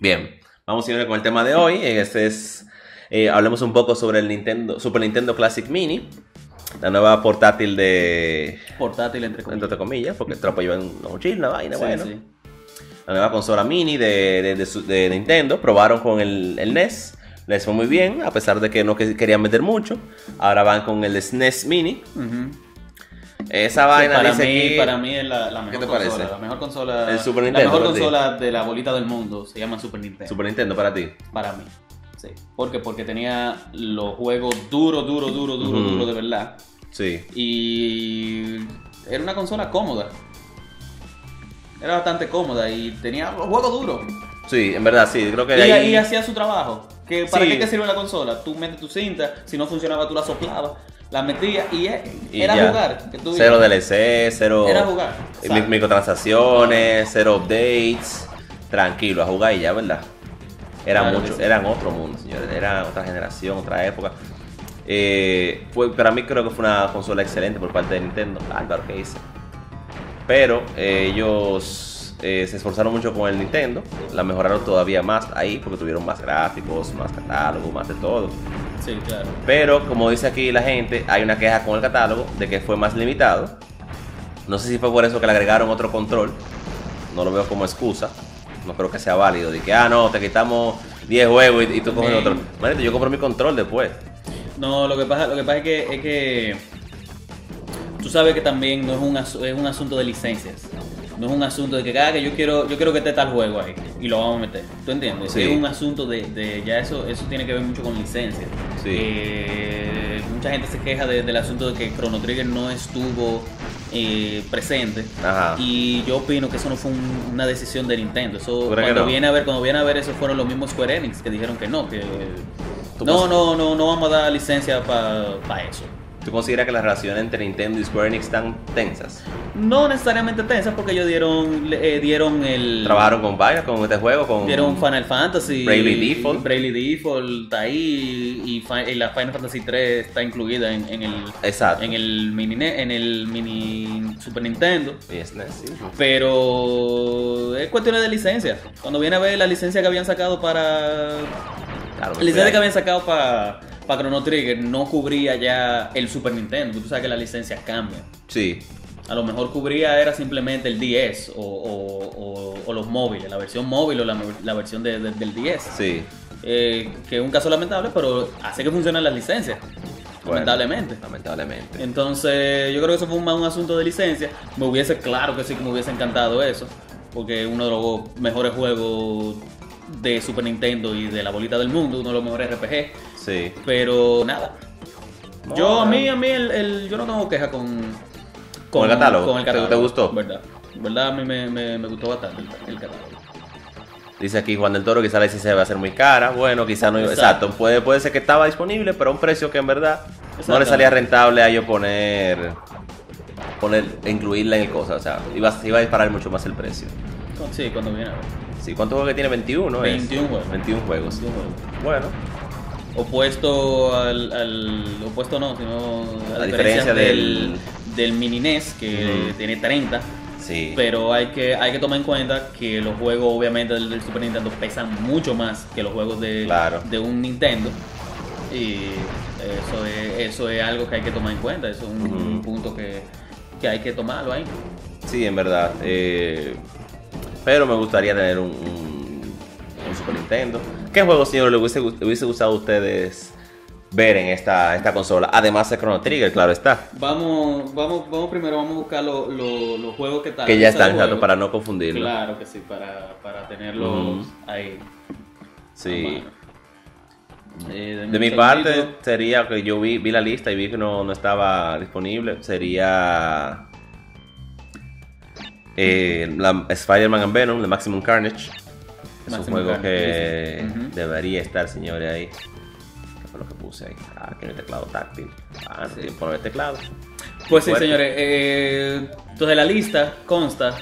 Bien, vamos a ir con el tema de hoy. Este es, eh, hablemos un poco sobre el Nintendo, Super Nintendo Classic Mini. La nueva portátil de... Portátil, entre comillas. Entre comillas, porque te lo en una mochila, una vaina, Sí, bueno. sí. La nueva consola mini de, de- de su- de Nintendo. Probaron con el, el NES. Les fue muy bien, a pesar de que no que- querían meter mucho. Ahora van con el SNES Mini. Ujú. Esa vaina para, dice mí, aquí- para mí es la, la mejor te consola. parece? La mejor consola. El Super La Nintendo, mejor para ti. consola de la bolita del mundo se llama Super Nintendo. Super Nintendo para ti. Para mí. Sí. ¿Por qué? Porque tenía los juegos duros, duros, duros, duros, Ujú. duros de verdad. Sí. Y era una consola cómoda. Era bastante cómoda y tenía los juegos duros. Sí, en verdad, sí. Creo que Y ahí... hacía su trabajo. Que ¿Para Sí. qué te sirve la consola? Tú metes tu cinta, si no funcionaba tú la soplabas, la metías y, y era ya. jugar. que tú Cero. DLC, cero... Era jugar. Exacto. microtransacciones, cero updates. Tranquilo, a jugar y ya, ¿verdad? Era Claro que mucho, sí. eran otro mundo, señores. Era otra generación, otra época. Eh, fue, para mí creo que fue una consola excelente por parte de Nintendo. Álvaro, ¿qué hice? Pero eh, ellos eh, se esforzaron mucho con el Nintendo. La mejoraron todavía más ahí porque tuvieron más gráficos, más catálogo, más de todo. Sí, claro. Pero como dice aquí la gente, hay una queja con el catálogo de que fue más limitado. No sé si fue por eso que le agregaron otro control. No lo veo como excusa. No creo que sea válido. De que, ah, no, te quitamos 10 juegos y, y tú coges otro. Manito, yo compro mi control después. No, lo que pasa, lo que pasa es que, es que tú sabes que también no es un, es un asunto de licencias. No es un asunto de que cada que yo quiero, yo quiero que esté tal juego ahí y lo vamos a meter. ¿Tú entiendes? Sí. Es un asunto de, de- ya eso, eso tiene que ver mucho con licencias. Sí. Eh, mucha gente se queja de- del asunto de que Chrono Trigger no estuvo eh, presente. Ajá. Y yo opino que eso no fue un- una decisión de Nintendo. Eso ¿Tú crees que cuando no? viene a ver, cuando viene a ver eso fueron los mismos Square Enix que dijeron que no, que ¿Tú no, no, no, no vamos a dar licencia para eso. ¿Tú consideras que las relaciones entre Nintendo y Square Enix están tensas? No necesariamente tensas porque ellos dieron eh, dieron el ¿Trabajaron con vainas, con este juego? Con... dieron Final Fantasy, Bravely Default. Bravely Default está ahí y, y la Final Fantasy 3 está incluida en, en el Exacto. en el mini en el mini Super Nintendo. Y SNES, sí. Pero es cuestión de licencia. Cuando viene a ver la licencia que habían sacado para Claro, La licencia que habían sacado para Chrono Trigger no cubría ya el Super Nintendo. porque Tú sabes que las licencias cambian. Sí. A lo mejor cubría era simplemente el 10 o, o- o- o los móviles, la versión móvil o la, la versión de- de- del 10. Sí. Eh, que es un caso lamentable, pero hace que funcionen las licencias. Bueno, lamentablemente. Lamentablemente. Entonces, yo creo que eso fue más un asunto de licencia. Me hubiese, claro que sí que me hubiese encantado eso. Porque es uno de los mejores juegos de Super Nintendo y de la bolita del mundo, uno de los mejores RPG. Sí. Pero nada. No, yo, a no. mí, a mí, el, el- yo no tengo queja con, ¿Con el catálogo? Con el ¿Te- te catálogo. gustó? ¿Verdad? ¿Verdad? A mí me, me- me gustó bastante el, el catálogo. Dice aquí Juan del Toro, quizá la licencia va a ser muy cara. Bueno, quizá no. Exacto. Exacto. Puede, puede ser que estaba disponible, pero a un precio que en verdad no le salía rentable a ellos poner. poner incluirla en el cosa. O sea, iba, iba a disparar mucho más el precio. Sí, cuando viene a ver. Sí, ¿cuántos juegos que tiene? 21, es? 21 juegos. 21 juegos. Bueno. Opuesto al, al- Opuesto no, sino a, A diferencia diferencia del, del- del mini NES, que tiene 30. sí. Pero hay que, hay que tomar en cuenta que los juegos, obviamente, del, del Super Nintendo pesan mucho más que los juegos de, Claro. de un Nintendo. Y eso es, eso es algo que hay que tomar en cuenta. Eso es un punto que, que hay que tomarlo ahí. Sí, en verdad. eh, pero me gustaría tener un, un- un Super Nintendo. ¿Qué juegos, señor, le hubiese, le hubiese gustado a ustedes ver en esta, esta consola? Además de Chrono Trigger, claro está. Vamos, vamos, vamos primero, vamos a buscar lo- lo- los juegos que están. Que ya están, exacto, juegos. para no confundirlo. Claro que sí, para, para tenerlos ahí. Sí. Eh, De mi parte, sería que yo vi, vi la lista y vi que no, no estaba disponible. Sería eh, Spider-Man and Venom de Maximum Carnage. Es un Maximum juego Carnage, que sí, sí. Debería estar, señores, ahí. ¿Qué fue lo que puse ahí? Ah, que el teclado táctil. Ah, no Sí. tiempo el teclado. Pues sí, señores. eh, entonces la lista consta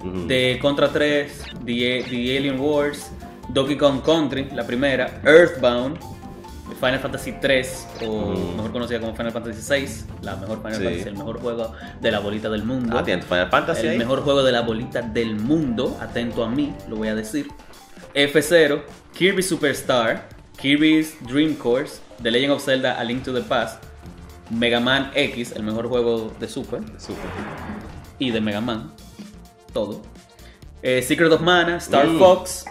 Ujú. de Contra 3, The, The Alien Wars, Donkey Kong Country, la primera, Earthbound, Final Fantasy 3, o Mm. mejor conocida como Final Fantasy 6, la mejor Final Sí. Fantasy, el mejor juego de la bolita del mundo. Ah, tiene tu Final Fantasy el ahí. mejor juego de la bolita del mundo, atento a mí, lo voy a decir. F0, Kirby Superstar, Kirby's Dream Course, The Legend of Zelda A Link to the Past, Mega Man X, el mejor juego de Super, Super. y de Mega Man, todo. Eh, Secret of Mana, Star Mm. Fox,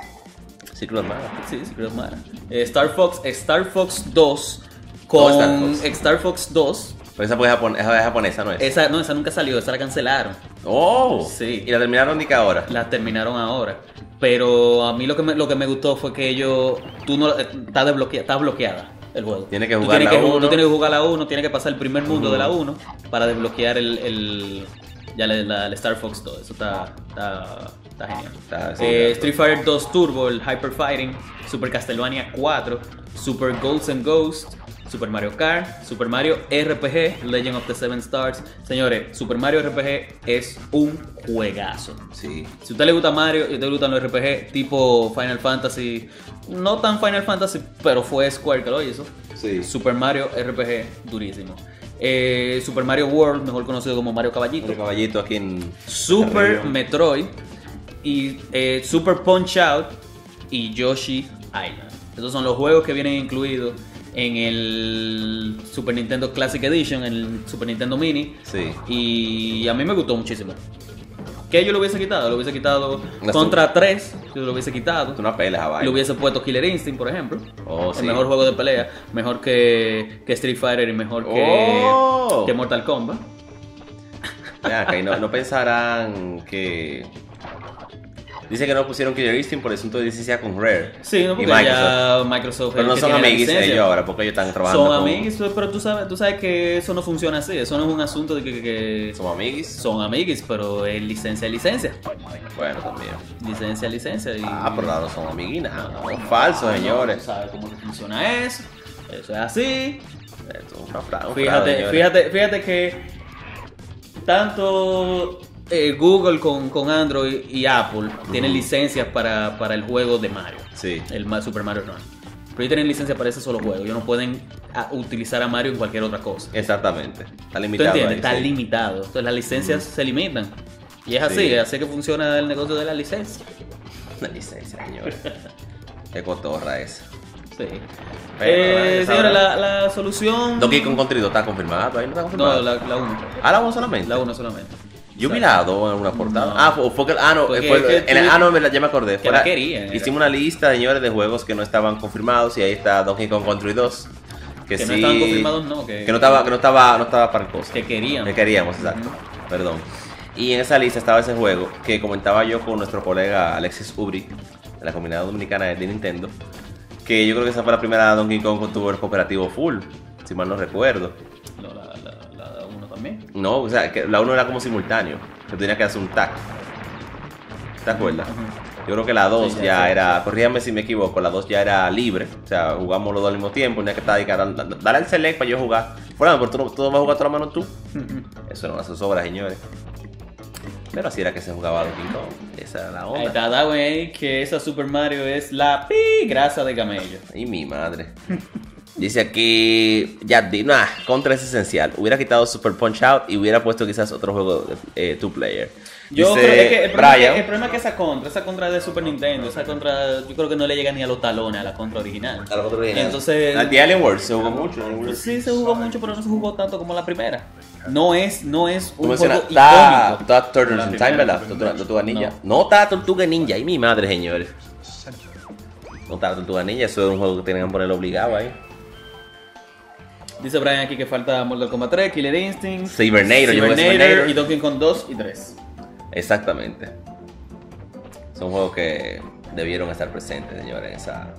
Mana. sí, Secret of Mana, Eh, Star Fox, Star Fox 2 Todo con Star Fox. Star Fox 2. Pero esa, japon- esa es japonesa, ¿no es? Esa, no, esa nunca salió, esa la cancelaron. ¡Oh! Sí. Y la terminaron ni que ahora. La terminaron ahora. Pero a mí lo que me, lo que me gustó fue que ellos. Tú no. eh, Está, desbloquea, está bloqueada el juego. Tiene que Tú jugar tienes la que ju- uno. Tú tienes que jugar la 1, tienes que pasar el primer mundo de la 1 para desbloquear el. el ya la, la- el Star Fox 2. Eso está. Está, está genial. Eh, claro. Street Fighter 2 Turbo, el Hyper Fighting, Super Castlevania 4, Super Ghosts and Ghosts, Super Mario Kart, Super Mario RPG, Legend of the Seven Stars. Señores, Super Mario RPG es un juegazo. Sí. Si a usted le gusta Mario y a usted le gustan los RPG tipo Final Fantasy, no tan Final Fantasy, pero fue Square que lo hizo. Sí. Super Mario RPG, durísimo. Eh, Super Mario World, mejor conocido como Mario Caballito. Caballito aquí en. Super. Metroid y eh, Super Punch Out y Yoshi Island. Esos son los juegos que vienen incluidos en el Super Nintendo Classic Edition, en el Super Nintendo Mini. Sí. Y a mí me gustó muchísimo. ¿Qué yo lo hubiese quitado? Lo hubiese quitado contra 3, yo lo hubiese quitado. Una vaina. Le hubiese puesto Killer Instinct, por ejemplo. Oh, el sí. mejor juego de pelea. Mejor que, que Street Fighter y mejor que, Oh. que Mortal Kombat. Ven acá, y no, no pensarán que. Dice que no pusieron Killer Instinct por el asunto de licencia con Rare. Sí, no, porque Microsoft. ya Microsoft Pero no son amiguis ellos ahora, porque ellos están trabajando. Son con- amiguis, pero tú sabes, tú sabes que eso no funciona así. Eso no es un asunto de que, Son amiguis. son amiguis, pero es licencia, licencia. Bueno, también. Licencia, licencia. Y... Ah, pero no son amiguinas. Son falsos, No, señores. No sabes cómo funciona eso. Eso es así. Esto es una fra- un fraude, Fíjate, fíjate, fíjate que tanto eh, Google con, con Android y Apple tienen licencias para, para el juego de Mario. Sí. El Super Mario Run. Pero ellos tienen licencia para ese solo juego. Ellos no pueden ah, utilizar a Mario en cualquier otra cosa. Exactamente. Está ¿Tú limitado. entiendes? ahí, Está limitado. Entonces las licencias se limitan. Y es así, Sí. así que funciona el negocio de la licencia. Una licencia, señores. Qué cotorra esa. Sí. Eh, hora- la, la solución. Donkey Kong Country 2 está confirmado. Ahí no está No, confirmado. la 1. Ah, la 1 solamente. La 1 solamente. Yo vi la 2 en una portada. No. Ah, fue, fue que. Ah, no. Fue- tú- ah, no, en verdad, ya me acordé. que la la- querían, era. Hicimos una lista, señores, de juegos que no estaban confirmados. Y ahí está Donkey Kong Country 2. Que, Que sí. no estaban confirmados, no. Que, Que no estaba, que no estaba, no estaba para el costo. que querían. Que queríamos, exacto. Perdón. Y en esa lista estaba ese juego que comentaba yo con nuestro colega Alexis Ubri, de la comunidad dominicana de Nintendo. Que yo creo que esa fue la primera Donkey Kong que tuvo el cooperativo full, si mal no recuerdo. No, la, la, la 1 también. No, o sea, que la uno era como simultáneo, que tenías que hacer un tag. ¿Te acuerdas? Yo creo que la 2 Sí, ya, ya, sí, era, corrígame si me equivoco, la 2 ya era libre. O sea, jugamos los dos al mismo tiempo, tenía que estar ahí, dar- darle al select para yo jugar. Bueno, pero tú, no- tú vas a jugar toda la mano tú. Eso no hace sobra, señores. Pero así era que se jugaba Donkey Kong. Esa era la Ahí onda. está Darwin ahí que esa Super Mario es la pi grasa de camello. Y mi madre. Dice aquí, ya di, nah, contra es esencial. Hubiera quitado Super Punch Out y hubiera puesto quizás otro juego de eh, two player. Yo Dice creo que el problema, es que el problema es que esa contra, esa contra de Super Nintendo, esa contra, yo creo que no le llega ni a los talones a la contra original. A la otra original. Entonces, The Alien World se jugó mucho. Sí se jugó mucho, pero no se jugó tanto como la primera. No es, no es un juego está, icónico. está. Tortuga, Tortuga Ninja. No. No. está Tortuga Ninja. Y mi madre, señores. No está Tortuga Ninja. Eso es un juego que tenían que ponerlo obligado ahí. Dice Brian aquí que falta Mortal Kombat 3, Killer Instinct, Cybernator, Cybernator y Donkey Kong 2 y 3. Exactamente. Son juegos que debieron estar presentes, señores, en esa,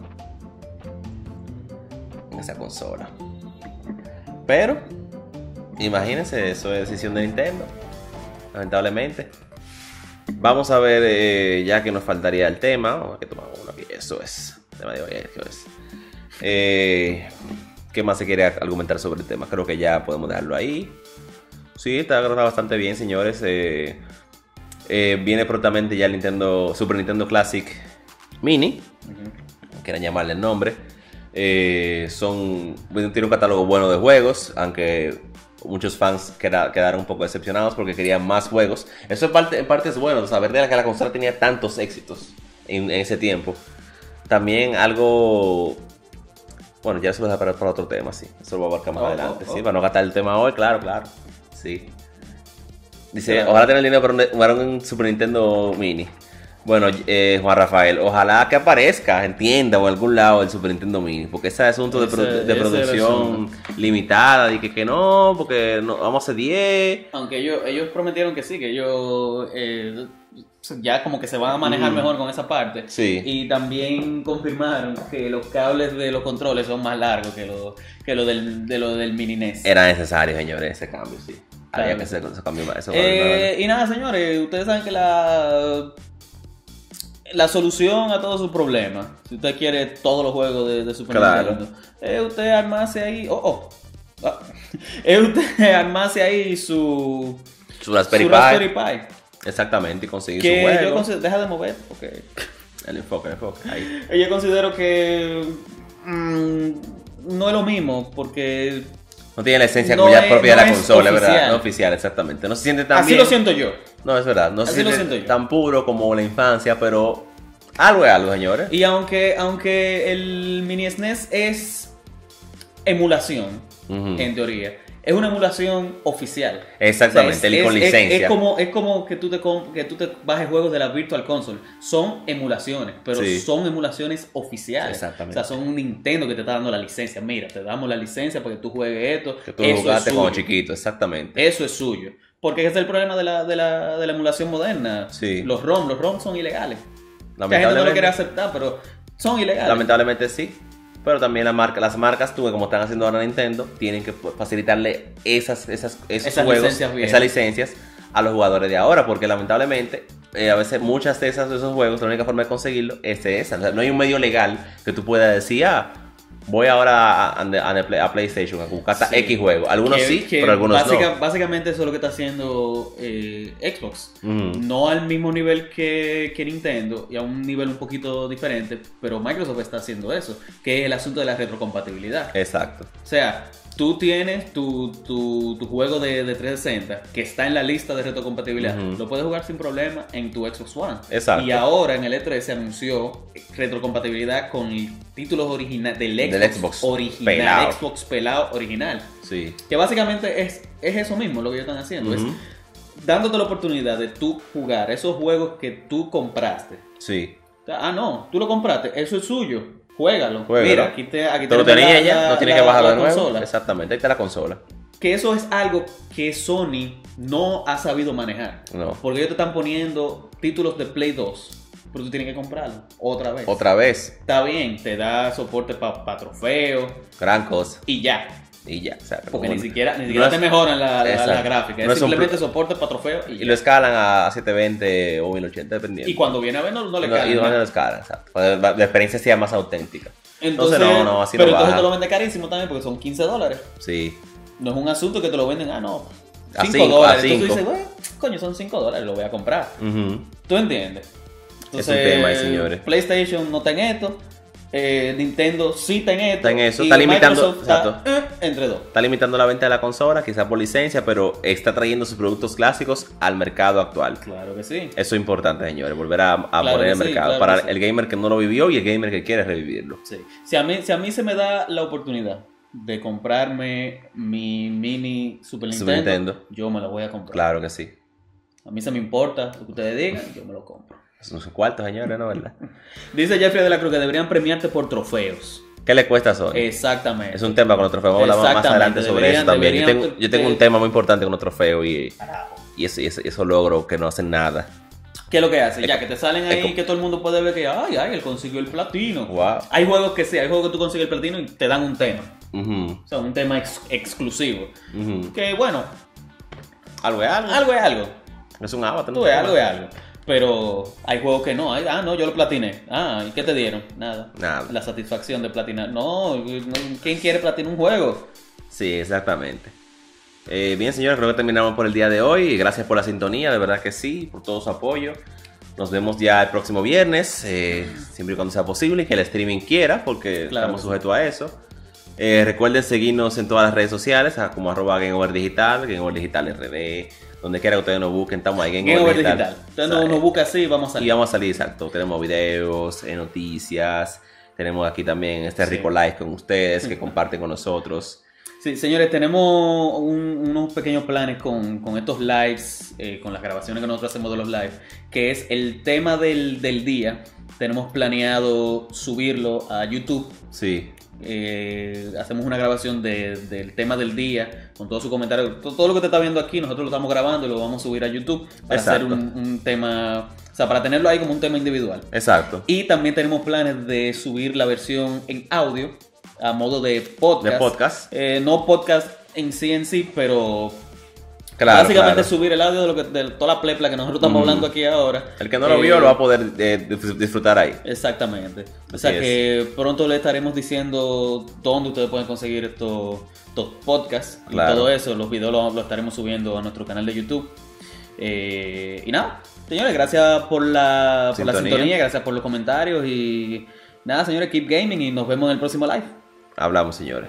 en esa consola. Pero, imagínense, eso es decisión de Nintendo. Lamentablemente. Vamos a ver, eh, ya que nos faltaría el tema. Vamos a que tomamos uno aquí. Eso es. Tema de hoy, eso es. Eh, ¿Qué más se quiere argumentar sobre el tema? Creo que ya podemos dejarlo ahí. Sí, está bastante bien, señores. Eh, eh, viene prontamente ya el Nintendo Super Nintendo Classic Mini, quieran llamarle el nombre. Eh, son tiene un catálogo bueno de juegos, aunque muchos fans queda- quedaron un poco decepcionados porque querían más juegos. Eso en parte, en parte es bueno, saber de la que la consola tenía tantos éxitos en, en ese tiempo. también algo. Bueno, ya eso lo dejo para, para otro tema, sí. Eso lo voy a abarcar más Oh, adelante, oh, sí. Para no gastar el tema hoy, claro, claro. Sí. Dice, Claro. ojalá tener dinero para un, Super Nintendo Mini. Bueno, eh, Juan Rafael, ojalá que aparezca en tienda o en algún lado el Super Nintendo Mini, porque ese asunto de, Ese- de el producción limitada, y que, que no, porque no, vamos a hacer 10. Aunque ellos, ellos prometieron que sí, que ellos eh, ya como que se van a manejar Mm. mejor con esa parte. Sí. Y también confirmaron que los cables de los controles son más largos que lo, que lo del, de lo del mini NES. Era necesario, señores, ese cambio, sí. Había que hacer ese cambio más. Eso Eh, y nada, señores, ustedes saben que la, la solución a todos sus problemas, si usted quiere todos los juegos de, de Super Claro. Nintendo, es usted armarse ahí, oh, oh, ah, es usted armarse ahí su, su Raspberry su Pi. Raspberry Pi. Exactamente, y conseguir su Que yo juego. considero, deja de mover, porque El enfoque, el enfoque. Ahí. yo considero que mm, no es lo mismo, porque No tiene la esencia No es- propia no de la es consola, ¿verdad? oficial. No oficial, exactamente. No se siente tan así bien. lo siento yo. No, es verdad. No se Así lo siente siento yo. tan puro como la infancia, pero algo es algo, señores. Y aunque, aunque el mini SNES es emulación, en teoría, es una emulación oficial. Exactamente, O sea, el con es, licencia. es como, es como que, tú te, que tú te bajes juegos de la Virtual Console. Son emulaciones, pero Sí. son emulaciones oficiales. Exactamente. O sea, son un Nintendo que te está dando la licencia. Mira, te damos la licencia para que tú juegues esto. que tú Eso jugaste es como chiquito, exactamente. Eso es suyo. Porque ese es el problema de la, de la, de la emulación moderna. Sí. Los ROM, los ROM son ilegales. Mucha gente no lo quiere aceptar, pero son ilegales. lamentablemente sí. Pero también la marca, las marcas, tú, como están haciendo ahora Nintendo, tienen que facilitarle esas, esas, esos Esas juegos, licencias esas licencias a los jugadores de ahora, porque lamentablemente eh, a veces muchas de esas de esos juegos, la única forma de conseguirlo es esa. O sea, no hay un medio legal que tú puedas decir, ah, voy ahora a, a- a- a PlayStation a buscar hasta Sí. X juego. Algunos Que- sí, que pero algunos básica- Básicamente eso es lo que está haciendo eh, Xbox. no. Ujú. No al mismo nivel que, que Nintendo y a un nivel un poquito diferente, pero Microsoft está haciendo eso, que es el asunto de la retrocompatibilidad. Exacto. O sea, tú tienes tu, tu, tu juego de, de 360 que está en la lista de retrocompatibilidad. Lo puedes jugar sin problema en tu Xbox One. Exacto. Y ahora en el E3 se anunció retrocompatibilidad con títulos originales del Xbox, Del Xbox original. pelado. Xbox pelado original. Sí. Que básicamente es, es eso mismo lo que ellos están haciendo. Es dándote la oportunidad de tú jugar esos juegos que tú compraste. Sí. Ah, no, tú lo compraste, eso es suyo. Juégalo. Juégalo. Mira, aquí te, aquí Tú lo tenías ya, la- no tienes la- que bajarlo la de nuevo. consola. Exactamente, ahí está la consola. Que eso es algo que Sony no ha sabido manejar. No. Porque ellos te están poniendo títulos de Play 2, pero tú tienes que comprarlo otra vez. Otra vez, Está bien, te da soporte para trofeos gran cosa. y ya. Y ya. o sea, Porque ni siquiera, ni No siquiera es- te mejoran la, la- gráfica. No es es simplemente soporte para trofeos y, lo escalan a 720 o 1080, dependiendo. Y cuando viene a ver, no, no le cae. y no lo escalan, exacto. Que La la experiencia sea más auténtica. Entonces, no, no, así pero no entonces baja. te lo vende carísimo también porque son 15 dólares. Sí. No es un asunto que te lo venden, ah, no, A 5 cinco, dólares. a Entonces tú cinco. dices, bueno, coño, son 5 dólares, lo voy a comprar. ¿Tú entiendes? Es un tema señores. PlayStation no está en esto. Eh, Nintendo sí está en esto. Está en eso, y está limitando- está, eh, entre dos. Está limitando la venta de la consola, quizás por licencia, pero está trayendo sus productos clásicos al mercado actual. Claro que sí. Eso es importante, señores, volver a, a Claro poner el sí, mercado. claro para sí. el gamer que no lo vivió y el gamer que quiere revivirlo. Sí. Si, a mí, si a mí se me da la oportunidad de comprarme mi mini Super Nintendo, Super Nintendo. yo me lo voy a comprar. Claro que sí. A mí se me importa lo que ustedes digan, yo me lo compro. Son sus cuartos, señores, ¿no? ¿Verdad? Dice Jeffrey de la Cruz que deberían premiarte por trofeos. ¿Qué le cuesta a Sony? Exactamente. Es un tema con los trofeos. Vamos a hablar más adelante sobre deberían- eso también. Yo tengo, yo tengo un tema muy importante con los trofeos y, y eso, y eso, eso logro que no hacen nada. ¿Qué es lo que hace? Ya que te salen ahí que todo el mundo puede ver que, ay, ay, él consiguió el platino. Wow. Hay juegos que sí, hay juegos que tú consigues el platino y te dan un tema. O sea, un tema ex- exclusivo. Que bueno, Algo es algo. algo es algo. Es un avatar. Tú tema. algo es algo. Pero hay juegos que no. Hay- ah, no, yo lo platiné. Ah, ¿y qué te dieron? Nada. Nada. La satisfacción de platinar. No, ¿quién quiere platinar un juego? Sí, exactamente. Eh, bien, señores, creo que terminamos por el día de hoy. Gracias por la sintonía, de verdad que sí, por todo su apoyo. Nos vemos ya el próximo viernes, eh, siempre y cuando sea posible y que el streaming quiera, porque Claro estamos sí. sujetos a eso. Eh, recuerden seguirnos en todas las redes sociales, como arroba Game Over Digital, Game Over Digital RD. Donde quiera que ustedes nos busquen, estamos ahí en Game Over Over Digital. Entonces nos, nos busca así y vamos a Y salir. vamos a salir, exacto. Tenemos videos, eh, noticias. Tenemos aquí también este Sí. rico live con ustedes que comparten con nosotros. Sí, señores, tenemos un- unos pequeños planes con, con estos lives, eh, con las grabaciones que nosotros hacemos de los lives, que es el tema del, del día. Tenemos planeado subirlo a YouTube. Sí, Eh, hacemos una grabación de- del tema del día, con todo su comentario. Todo, todo lo que te está viendo aquí, nosotros lo estamos grabando y lo vamos a subir a YouTube para hacer Exacto. un, un tema, o sea, para tenerlo ahí como un tema individual. exacto. Y también tenemos planes de subir la versión en audio a modo de podcast. De podcast. Eh, no podcast en sí en sí, pero Claro, básicamente claro. subir el audio de, lo que, de toda la plepla que nosotros estamos Mm. hablando aquí ahora. El que no lo Eh, vio lo va a poder eh, disfrutar ahí. Exactamente. O Así sea es. que pronto le estaremos diciendo dónde ustedes pueden conseguir estos, estos podcasts Claro. y todo eso. Los videos los lo estaremos subiendo a nuestro canal de YouTube. Eh, y nada, señores, gracias por la, por la Sintonía. sintonía, gracias por los comentarios y nada, señores, keep gaming y nos vemos en el próximo live. Hablamos, señores.